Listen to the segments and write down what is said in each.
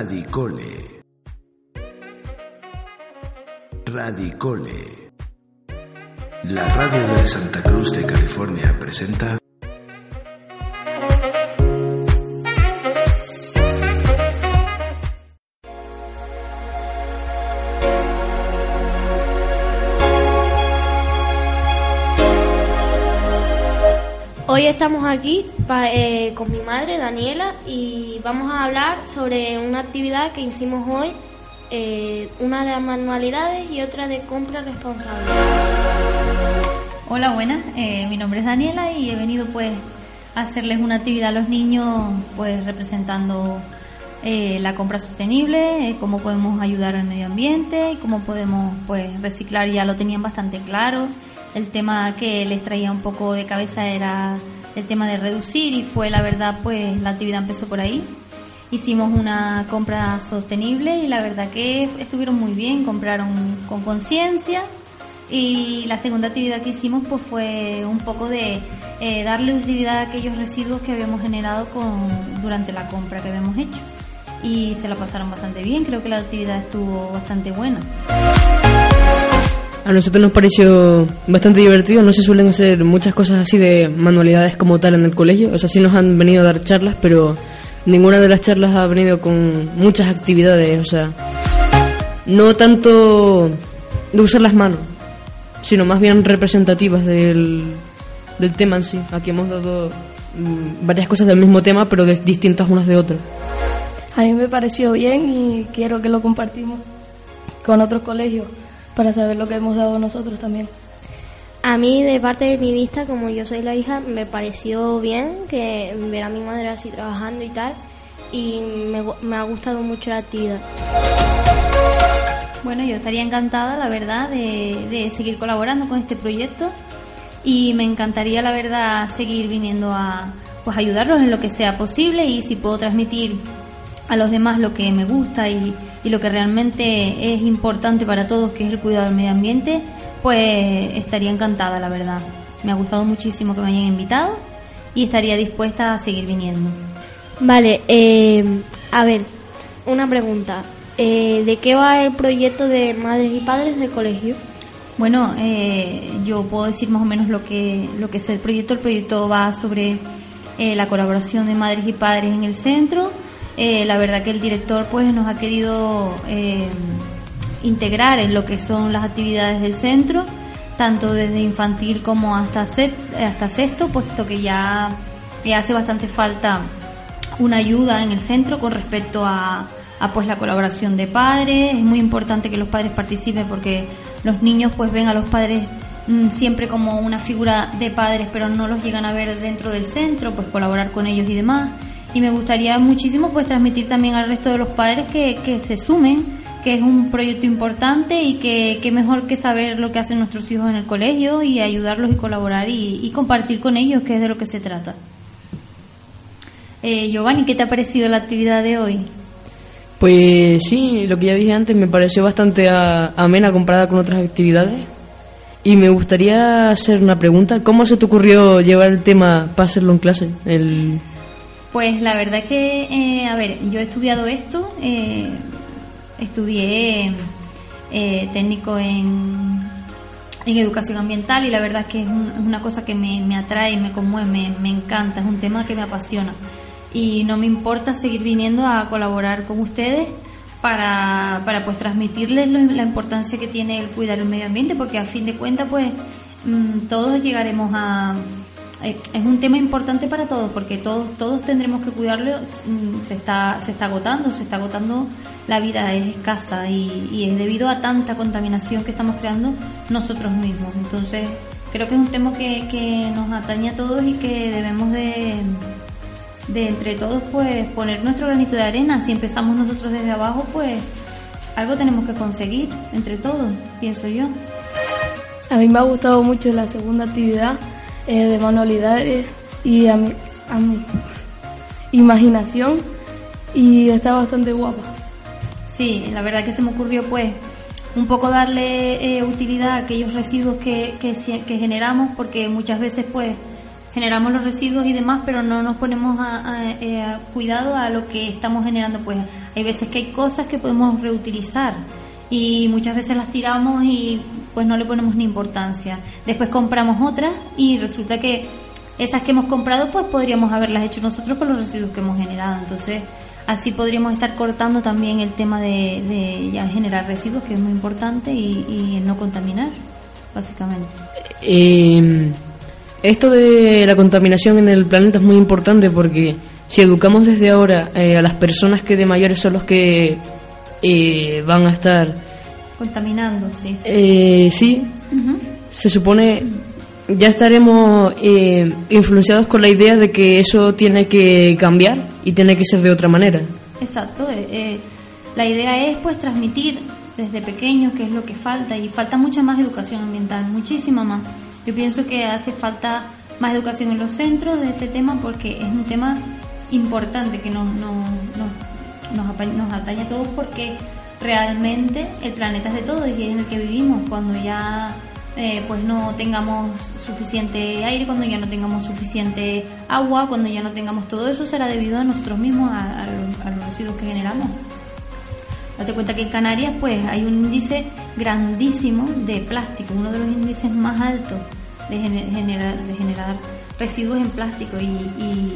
Radicole. Radicole. La radio de Santa Cruz de California presenta estamos aquí eh, con mi madre, Daniela, y vamos a hablar sobre una actividad que hicimos hoy, eh, una de manualidades y otra de compra responsable. Hola, buenas. Eh, mi nombre es Daniela y he venido pues a hacerles una actividad a los niños pues representando la compra sostenible, cómo podemos ayudar al medio ambiente, cómo podemos pues reciclar, ya lo tenían bastante claro. El tema que les traía un poco de cabeza era el tema de reducir y fue la verdad pues la actividad empezó por ahí. Hicimos una compra sostenible y la verdad que estuvieron muy bien, compraron con conciencia y la segunda actividad que hicimos pues fue un poco de eh, darle utilidad a aquellos residuos que habíamos generado con, durante la compra que habíamos hecho. Y se la pasaron bastante bien, creo que la actividad estuvo bastante buena. A nosotros nos pareció bastante divertido, no se suelen hacer muchas cosas así de manualidades como tal en el colegio, o sea, sí nos han venido a dar charlas, pero ninguna de las charlas ha venido con muchas actividades, o sea, no tanto de usar las manos, sino más bien representativas del, del tema en sí. Aquí hemos dado mm, varias cosas del mismo tema, pero de- distintas unas de otras. A mí me pareció bien y quiero que lo compartimos con otros colegios para saber lo que hemos dado nosotros también. A mí, de parte de mi vista, como yo soy la hija, me pareció bien que ver a mi madre así trabajando y tal, y me, me ha gustado mucho la actividad. Bueno, yo estaría encantada, la verdad, de, de seguir colaborando con este proyecto y me encantaría, la verdad, seguir viniendo a pues ayudarlos en lo que sea posible y si puedo transmitir a los demás lo que me gusta y, y lo que realmente es importante para todos, que es el cuidado del medio ambiente, pues estaría encantada, la verdad. Me ha gustado muchísimo que me hayan invitado y estaría dispuesta a seguir viniendo. Vale, eh, a ver, una pregunta. Eh, ¿De qué va el proyecto de madres y padres del colegio? Bueno, eh, yo puedo decir más o menos lo que, lo que es el proyecto. El proyecto va sobre eh, la colaboración de madres y padres en el centro. Eh, la verdad que el director pues nos ha querido eh, integrar en lo que son las actividades del centro, tanto desde infantil como hasta, set- hasta sexto, puesto que ya, hace bastante falta una ayuda en el centro con respecto a, a, pues la colaboración de padres. Es muy importante que los padres participen porque los niños pues ven a los padres mm, siempre como una figura de padres, pero no los llegan a ver dentro del centro, pues colaborar con ellos y demás. Y me gustaría muchísimo pues transmitir también al resto de los padres que, que se sumen, que es un proyecto importante y que, que mejor que saber lo que hacen nuestros hijos en el colegio y ayudarlos y colaborar y, y compartir con ellos, que es de lo que se trata. Eh, Giovanni, ¿qué te ha parecido la actividad de hoy? Pues sí, lo que ya dije antes me pareció bastante a- amena comparada con otras actividades. Y me gustaría hacer una pregunta. ¿Cómo se te ocurrió llevar el tema para hacerlo en clase? El... Pues la verdad que, eh, a ver, yo he estudiado esto, eh, estudié eh, técnico en, en educación ambiental y la verdad que es, un- es una cosa que me, me atrae, me conmueve, me, encanta, es un tema que me apasiona. Y no me importa seguir viniendo a colaborar con ustedes para, para pues transmitirles lo- la importancia que tiene el cuidar el medio ambiente, porque a fin de cuentas pues mm, todos llegaremos a, es un tema importante para todos porque todos todos tendremos que cuidarlo. Mm, se está se está agotando se está agotando la vida es escasa y, y es debido a tanta contaminación que estamos creando nosotros mismos. Entonces creo que es un tema que, que nos atañe a todos y que debemos de de entre todos pues poner nuestro granito de arena. Si empezamos nosotros desde abajo pues algo tenemos que conseguir entre todos pienso yo. A mí me ha gustado mucho la segunda actividad eh, de manualidades y a mi, a mi imaginación y está bastante guapa. Sí, la verdad que se me ocurrió pues un poco darle eh, utilidad a aquellos residuos que, que, que generamos porque muchas veces pues generamos los residuos y demás, pero no nos ponemos eh, a cuidado a lo que estamos generando. Pues hay veces que hay cosas que podemos reutilizar y muchas veces las tiramos y pues no le ponemos ni importancia. Después compramos otras y resulta que esas que hemos comprado pues podríamos haberlas hecho nosotros con los residuos que hemos generado. Entonces así podríamos estar cortando también el tema de, ya generar residuos, que es muy importante, y, y no contaminar, básicamente. Eh, esto de la contaminación en el planeta es muy importante porque si educamos desde ahora eh, a las personas que de mayores son los que eh, van a estar contaminando, sí. Eh, sí, se supone ya estaremos eh, influenciados con la idea de que eso tiene que cambiar y tiene que ser de otra manera. Exacto. la idea es pues transmitir desde pequeños qué es lo que falta y falta mucha más educación ambiental, muchísima más. Yo pienso que hace falta más educación en los centros de este tema porque es un tema importante que nos, nos, nos, nos atañe a todos porque realmente el planeta es de todos y es en el que vivimos. Cuando ya eh, pues no tengamos suficiente aire, cuando ya no tengamos suficiente agua, cuando ya no tengamos todo eso, será debido a nosotros mismos, a, los, residuos que generamos. Date cuenta que en Canarias pues hay un índice grandísimo de plástico, uno de los índices más altos de, generar, de generar residuos en plástico y, y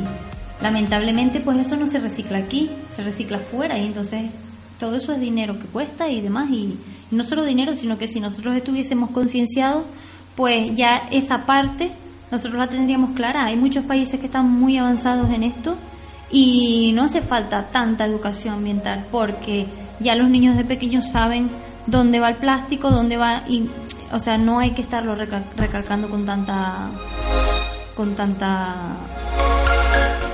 lamentablemente pues eso no se recicla aquí, se recicla fuera y entonces todo eso es dinero que cuesta y demás y, no solo dinero sino que si nosotros estuviésemos concienciados pues ya esa parte nosotros la tendríamos clara. Hay muchos países que están muy avanzados en esto y no hace falta tanta educación ambiental porque ya los niños de pequeños saben dónde va el plástico dónde va y o sea no hay que estarlo recalcando con tanta con tanta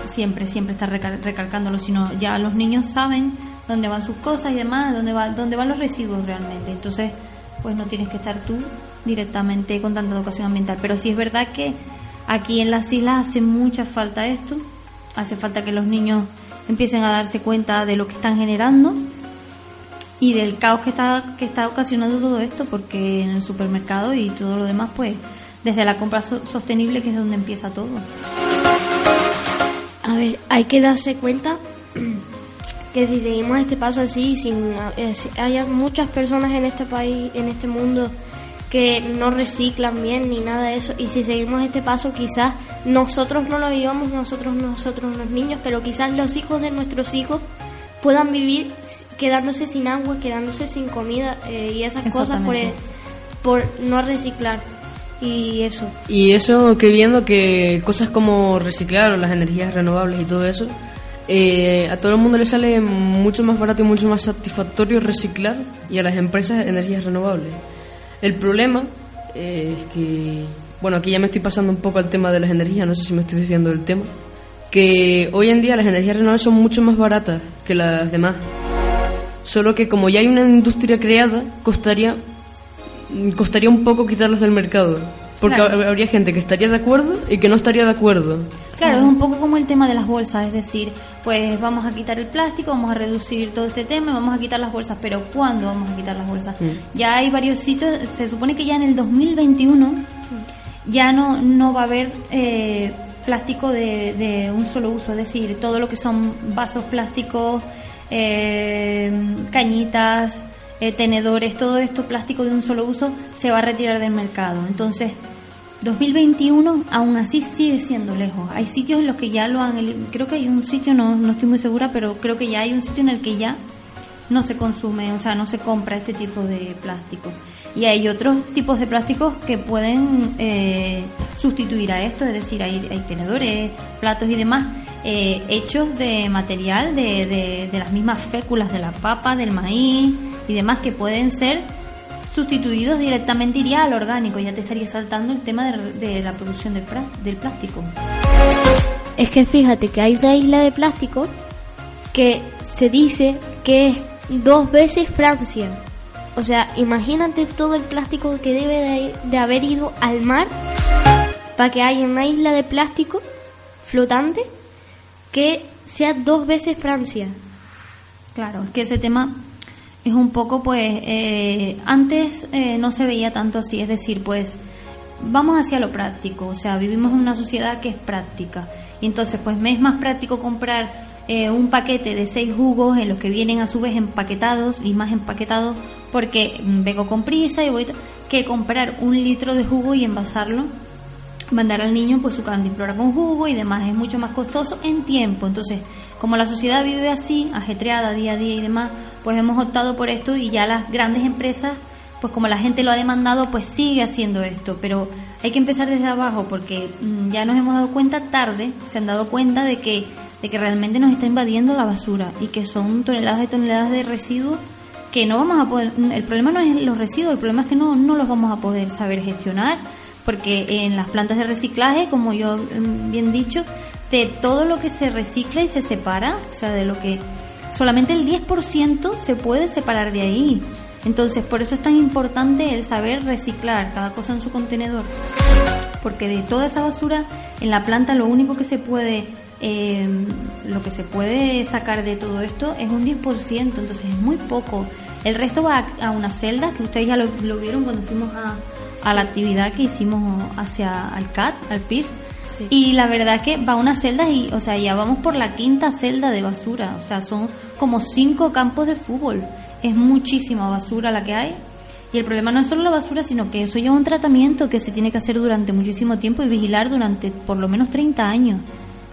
siempre siempre estar recalcándolo sino ya los niños saben dónde van sus cosas y demás, dónde, va, dónde van los residuos realmente. Entonces, pues no tienes que estar tú directamente con tanta educación ambiental. Pero sí es verdad que aquí en las islas hace mucha falta esto, hace falta que los niños empiecen a darse cuenta de lo que están generando y del caos que está, que está ocasionando todo esto, porque en el supermercado y todo lo demás, pues desde la compra sostenible que es donde empieza todo. A ver, hay que darse cuenta que si seguimos este paso así, sin eh, hay muchas personas en este país, en este mundo que no reciclan bien ni nada de eso y si seguimos este paso quizás nosotros no lo vivamos nosotros nosotros los niños pero quizás los hijos de nuestros hijos puedan vivir quedándose sin agua quedándose sin comida eh, y esas cosas por por no reciclar. Y eso. Y eso que viendo que cosas como reciclar o las energías renovables y todo eso eh, a todo el mundo le sale mucho más barato y mucho más satisfactorio reciclar y a las empresas energías renovables. El problema eh, es que, bueno, aquí ya me estoy pasando un poco al tema de las energías, no sé si me estoy desviando del tema, que hoy en día las energías renovables son mucho más baratas que las demás. Solo que como ya hay una industria creada, costaría, costaría un poco quitarlas del mercado. Porque habría gente que estaría de acuerdo y que no estaría de acuerdo. Claro, es un poco como el tema de las bolsas, es decir, pues vamos a quitar el plástico, vamos a reducir todo este tema y vamos a quitar las bolsas, pero ¿cuándo vamos a quitar las bolsas? Mm. Ya hay varios sitios, se supone que ya en el 2021 ya no, no va a haber eh, plástico de, un solo uso, es decir, todo lo que son vasos plásticos, eh, cañitas, eh, tenedores, todo esto plástico de un solo uso se va a retirar del mercado. Entonces, 2021 aún así sigue siendo lejos. Hay sitios en los que ya lo han... Creo que hay un sitio, no, no estoy muy segura, pero creo que ya hay un sitio en el que ya no se consume, o sea, no se compra este tipo de plástico. Y hay otros tipos de plásticos que pueden eh, sustituir a esto, es decir, hay, hay tenedores, platos y demás eh, hechos de material de, de, de las mismas féculas de la papa, del maíz y demás que pueden ser sustituidos directamente iría al orgánico, ya te estaría saltando el tema de, la producción del, del plástico. Es que fíjate que hay una isla de plástico que se dice que es dos veces Francia. O sea, imagínate todo el plástico que debe de, haber ido al mar para que haya una isla de plástico flotante que sea dos veces Francia. Claro, es que ese tema es un poco, pues, eh, antes eh, no se veía tanto así, es decir, pues, vamos hacia lo práctico, o sea, vivimos en una sociedad que es práctica. Y entonces, pues me es más práctico comprar eh, un paquete de seis jugos en los que vienen a su vez empaquetados y más empaquetados porque vengo con prisa y voy que comprar un litro de jugo y envasarlo mandar al niño pues su cantimplora con jugo y demás es mucho más costoso en tiempo entonces como la sociedad vive así ajetreada día a día y demás pues hemos optado por esto y ya las grandes empresas pues como la gente lo ha demandado pues sigue haciendo esto. Pero hay que empezar desde abajo porque mm, ya nos hemos dado cuenta tarde se han dado cuenta de que de que realmente nos está invadiendo la basura y que son toneladas y toneladas de residuos que no vamos a poder, el problema no es los residuos, el problema es que no, no los vamos a poder saber gestionar, porque en las plantas de reciclaje, como yo mm, bien dicho, de todo lo que se recicla y se separa, o sea, de lo que solamente el 10% se puede separar de ahí. Entonces, por eso es tan importante el saber reciclar cada cosa en su contenedor. Porque de toda esa basura en la planta lo único que se puede eh, lo que se puede sacar de todo esto es un 10%, entonces es muy poco. El resto va a, una celda, que ustedes ya lo, vieron cuando fuimos a, a, la actividad que hicimos hacia el CAT, al PIRS. Y la verdad que va a una celda y, o sea, ya vamos por la quinta celda de basura. O sea, son como cinco campos de fútbol. Es muchísima basura la que hay. Y el problema no es solo la basura, sino que eso lleva un tratamiento que se tiene que hacer durante muchísimo tiempo y vigilar durante por lo menos 30 años.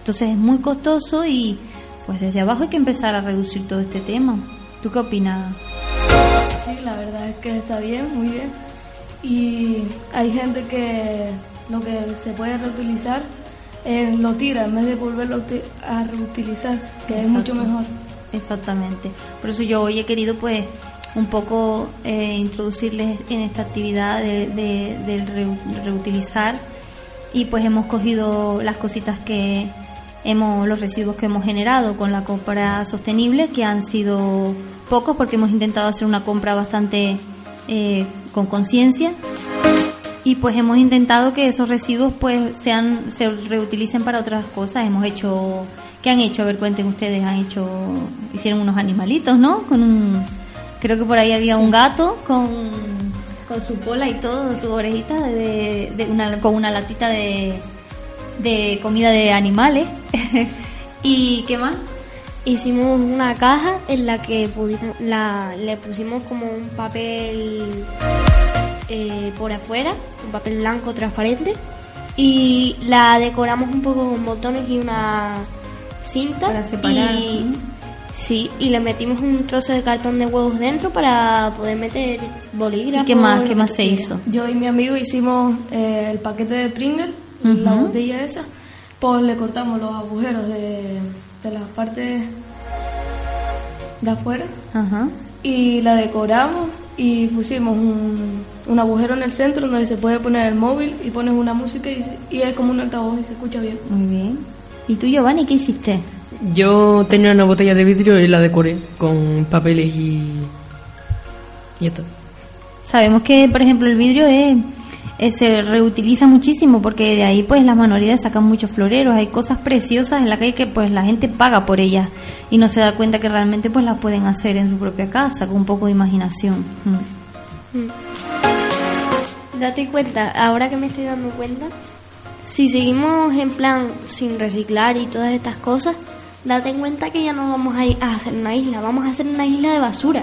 Entonces es muy costoso y pues desde abajo hay que empezar a reducir todo este tema. ¿Tú qué opinas? Sí, la verdad es que está bien, muy bien. Y hay gente que lo que se puede reutilizar eh, lo tira en vez de volverlo a reutilizar, que es mucho mejor. Exactamente. Por eso yo hoy he querido pues un poco eh, introducirles en esta actividad de, de reutilizar y pues hemos cogido las cositas que hemos los residuos que hemos generado con la compra sostenible, que han sido pocos porque hemos intentado hacer una compra bastante eh, con conciencia y pues hemos intentado que esos residuos pues sean se reutilicen para otras cosas. Hemos hecho ¿qué han hecho? A ver, cuenten ustedes, han hecho hicieron unos animalitos, ¿no? Con un creo que por ahí había un gato con con su cola y todo, su orejita de, de una, con una latita de de comida de animales. ¿Y qué más? Hicimos una caja en la que pudimos, la, le pusimos como un papel eh, por afuera, un papel blanco transparente, y la decoramos un poco con botones y una cinta. Para separar. Y, sí, y le metimos un trozo de cartón de huevos dentro para poder meter bolígrafos. ¿Y qué más, qué más se hizo? Yo y mi amigo hicimos eh, el paquete de Pringles la botella esa, pues le cortamos los agujeros de, de las partes de afuera y la decoramos y pusimos un, un, agujero en el centro donde se puede poner el móvil y pones una música y, y es como un altavoz y se escucha bien. Muy bien. ¿Y tú, Giovanni, qué hiciste? Yo tenía una botella de vidrio y la decoré con papeles y... y esto. Sabemos que, por ejemplo, el vidrio es se reutiliza muchísimo porque de ahí pues las manualidades sacan muchos floreros, hay cosas preciosas en la calle que pues la gente paga por ellas y no se da cuenta que realmente pues las pueden hacer en su propia casa con un poco de imaginación. Mm. Mm. Date cuenta, ahora que me estoy dando cuenta, si seguimos en plan sin reciclar y todas estas cosas, date cuenta que ya no vamos a, ir a hacer una isla, vamos a hacer una isla de basura.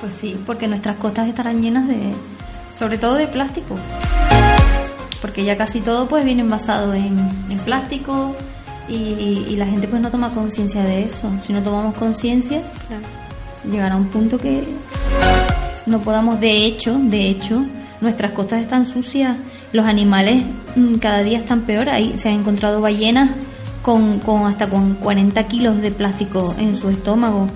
Pues sí, porque nuestras costas estarán llenas de, sobre todo de plástico, porque ya casi todo pues viene envasado en, plástico y, la gente pues no toma conciencia de eso. Si no tomamos conciencia, llegará un punto que no podamos, de hecho, de hecho, nuestras costas están sucias, los animales mm, cada día están peor, ahí se han encontrado ballenas con, con hasta con 40 kilos de plástico en su estómago.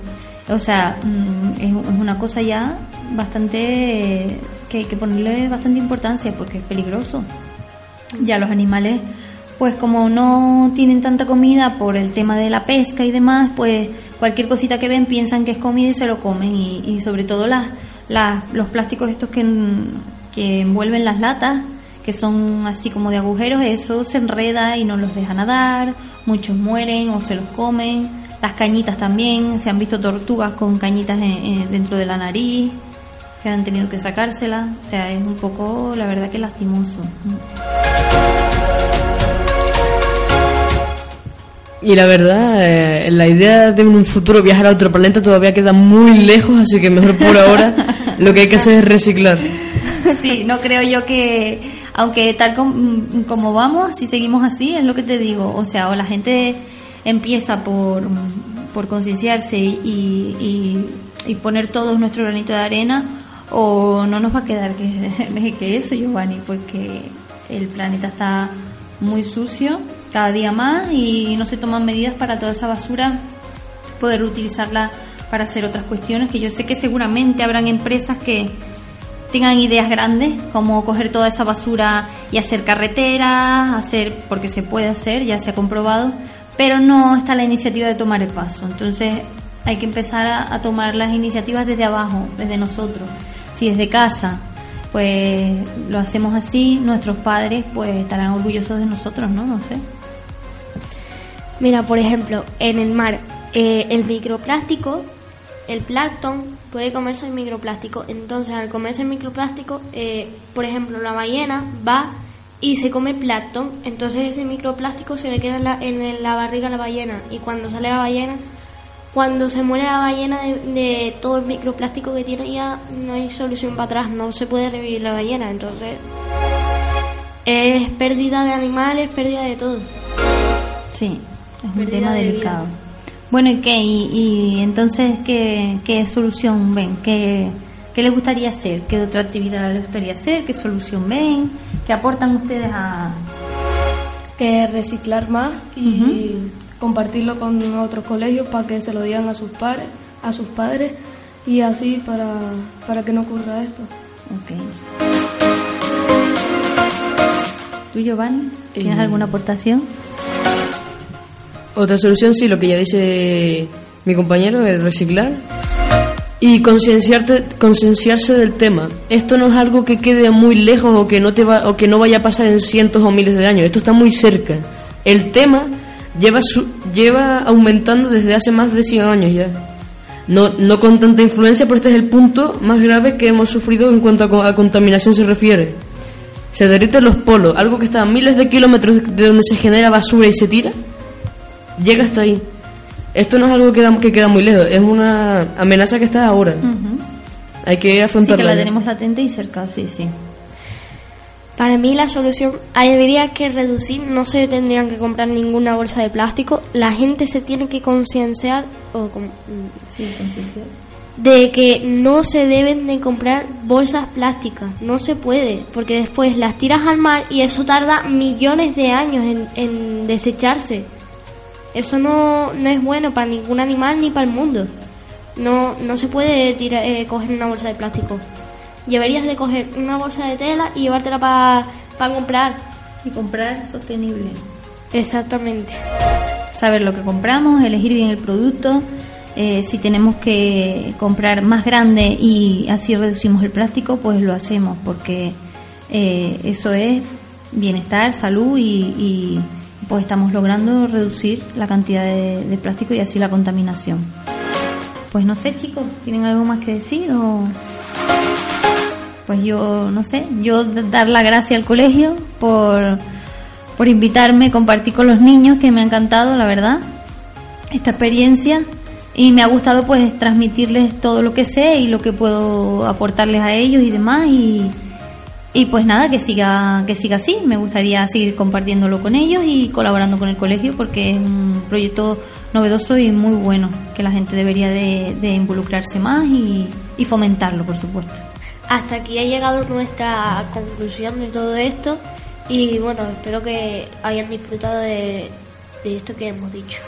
O sea, mm, es, una cosa ya bastante que hay que ponerle bastante importancia porque es peligroso. Ya los animales, pues como no tienen tanta comida por el tema de la pesca y demás, pues cualquier cosita que ven piensan que es comida y se lo comen. Y, sobre todo las, las, los plásticos estos que, que envuelven las latas, que son así como de agujeros, eso se enreda y no los deja nadar, muchos mueren o se los comen. Las cañitas también, se han visto tortugas con cañitas dentro de la nariz. que han tenido que sacársela. O sea, es un poco, la verdad, que lastimoso. Y la verdad, eh, la idea de un futuro viajar a otro planeta todavía queda muy lejos, así que mejor por ahora lo que hay que hacer es reciclar. Sí, no creo yo que, aunque tal como vamos, si seguimos así, es lo que te digo. O sea, o la gente empieza por, por concienciarse y, y, poner todo nuestro granito de arena, o no nos va a quedar que, que eso, Giovanni, porque el planeta está muy sucio cada día más y no se toman medidas para toda esa basura poder utilizarla para hacer otras cuestiones que yo sé que seguramente habrán empresas que tengan ideas grandes como coger toda esa basura y hacer carreteras, hacer porque se puede hacer, ya se ha comprobado, pero no está la iniciativa de tomar el paso. Entonces hay que empezar a, tomar las iniciativas desde abajo, desde nosotros. Si desde casa pues lo hacemos así, nuestros padres pues estarán orgullosos de nosotros, ¿no? No sé. Mira, por ejemplo, en el mar, eh, el microplástico, el plancton puede comerse el microplástico. Entonces, al comerse el microplástico, eh, por ejemplo, la ballena va y se come plancton. Entonces, ese microplástico se le queda en la, en la barriga a la ballena. Y cuando sale la ballena, cuando se muere la ballena de, todo el microplástico que tiene, ya no hay solución para atrás. No se puede revivir la ballena. Entonces, es pérdida de animales, pérdida de todo. Sí. Es un tema delicado. Bueno, ¿y qué? ¿Y, entonces ¿qué, solución ven? ¿Qué, ¿Qué les gustaría hacer? ¿Qué otra actividad les gustaría hacer? ¿Qué solución ven? ¿Qué aportan ustedes a...? Que reciclar más y compartirlo con otros colegios para que se lo digan a sus padres, a sus padres y así para, para que no ocurra esto. Ok. ¿Tú, Giovanni, tienes eh, alguna aportación? Otra solución, sí, lo que ya dice mi compañero, es reciclar y concienciarse del tema. Esto no es algo que quede muy lejos o que no vaya a pasar en cientos o miles de años. Esto está muy cerca. El tema lleva aumentando desde hace más de 100 años ya. No, no con tanta influencia, pero este es el punto más grave que hemos sufrido en cuanto a, a contaminación se refiere. Se derriten los polos, algo que está a miles de kilómetros de donde se genera basura y se tira llega hasta ahí. Esto no es algo que, queda, que queda muy lejos, es una amenaza que está ahora. Hay que afrontarla. Sí, que la tenemos latente y cerca, sí, sí. Para mí la solución habría que reducir, no se tendrían que comprar ninguna bolsa de plástico, la gente se tiene que concienciar o sí, de que no se deben de comprar bolsas plásticas, no se puede, porque después las tiras al mar y eso tarda millones de años en, en desecharse. Eso no, no es bueno para ningún animal ni para el mundo. No, no se puede tirar, eh, coger una bolsa de plástico. Deberías de coger una bolsa de tela y llevártela para comprar. Y comprar sostenible. Exactamente. Saber lo que compramos, elegir bien el producto. Eh, si tenemos que comprar más grande y así reducimos el plástico, pues lo hacemos porque eh, eso es bienestar, salud y pues estamos logrando reducir la cantidad de, plástico y así la contaminación. Pues no sé, chicos, ¿tienen algo más que decir o...? Pues yo, no sé, yo dar la gracia al colegio por, por invitarme, compartir con los niños, que me ha encantado, la verdad, esta experiencia. Y me ha gustado pues transmitirles todo lo que sé y lo que puedo aportarles a ellos y demás. Y, y pues nada, que siga, que siga así. Me gustaría seguir compartiéndolo con ellos y colaborando con el colegio porque es un proyecto novedoso y muy bueno, que la gente debería de, involucrarse más y, fomentarlo, por supuesto. Hasta aquí ha llegado nuestra conclusión de todo esto y bueno, espero que hayan disfrutado de esto que hemos dicho.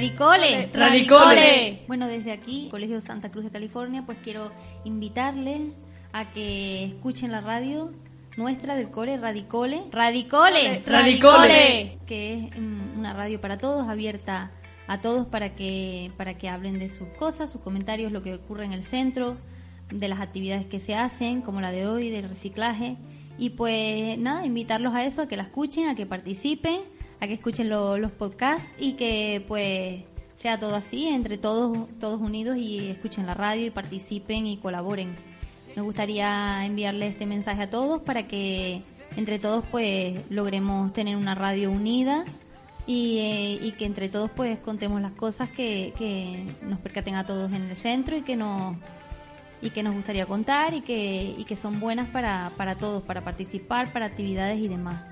Radicole, Radicole. Bueno, desde aquí, Colegio Santa Cruz de California, pues quiero invitarles a que escuchen la radio nuestra del cole Radicole, Radicole, Radicole, que es mm, una radio para todos, abierta a todos para que para que hablen de sus cosas, sus comentarios, lo que ocurre en el centro, de las actividades que se hacen, como la de hoy, del reciclaje. Y pues nada, invitarlos a eso, a que la escuchen, a que participen, a que escuchen los podcasts y que pues sea todo así, entre todos, todos unidos y escuchen la radio y participen y colaboren. Me gustaría enviarle este mensaje a todos para que entre todos pues logremos tener una radio unida y, eh, que entre todos pues contemos las cosas que, que nos percaten a todos en el centro y que nos y que nos gustaría contar y que, y que son buenas para, para todos, para participar, para actividades y demás.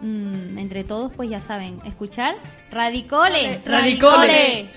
Mm, entre todos, pues ya saben, escuchar Radicole. Radicole.